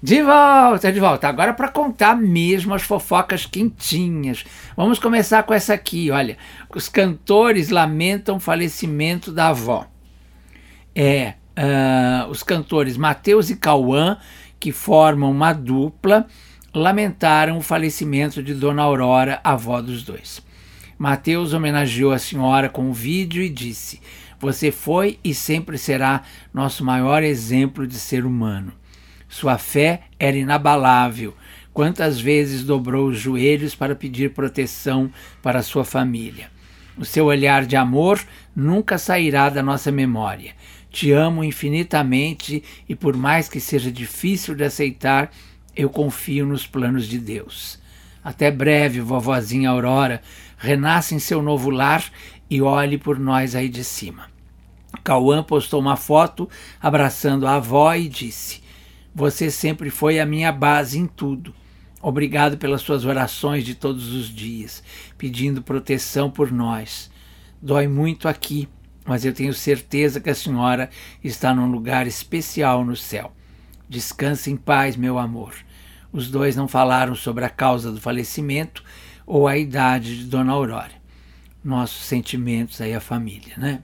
De volta, de volta. Agora para contar mesmo as fofocas quentinhas. Vamos começar com essa aqui, olha. Os cantores lamentam o falecimento da avó. É, uh, os cantores Mateus e Cauã, que formam uma dupla, lamentaram o falecimento de Dona Aurora, avó dos dois. Mateus homenageou a senhora com um vídeo e disse: Você foi e sempre será nosso maior exemplo de ser humano. Sua fé era inabalável. Quantas vezes dobrou os joelhos para pedir proteção para sua família. O seu olhar de amor nunca sairá da nossa memória. Te amo infinitamente e, por mais que seja difícil de aceitar, eu confio nos planos de Deus. Até breve, vovozinha Aurora, renasça em seu novo lar e olhe por nós aí de cima. Cauã postou uma foto abraçando a avó e disse: você sempre foi a minha base em tudo. Obrigado pelas suas orações de todos os dias, pedindo proteção por nós. Dói muito aqui, mas eu tenho certeza que a senhora está num lugar especial no céu. Descanse em paz, meu amor. Os dois não falaram sobre a causa do falecimento ou a idade de Dona Aurora. Nossos sentimentos aí à família, né?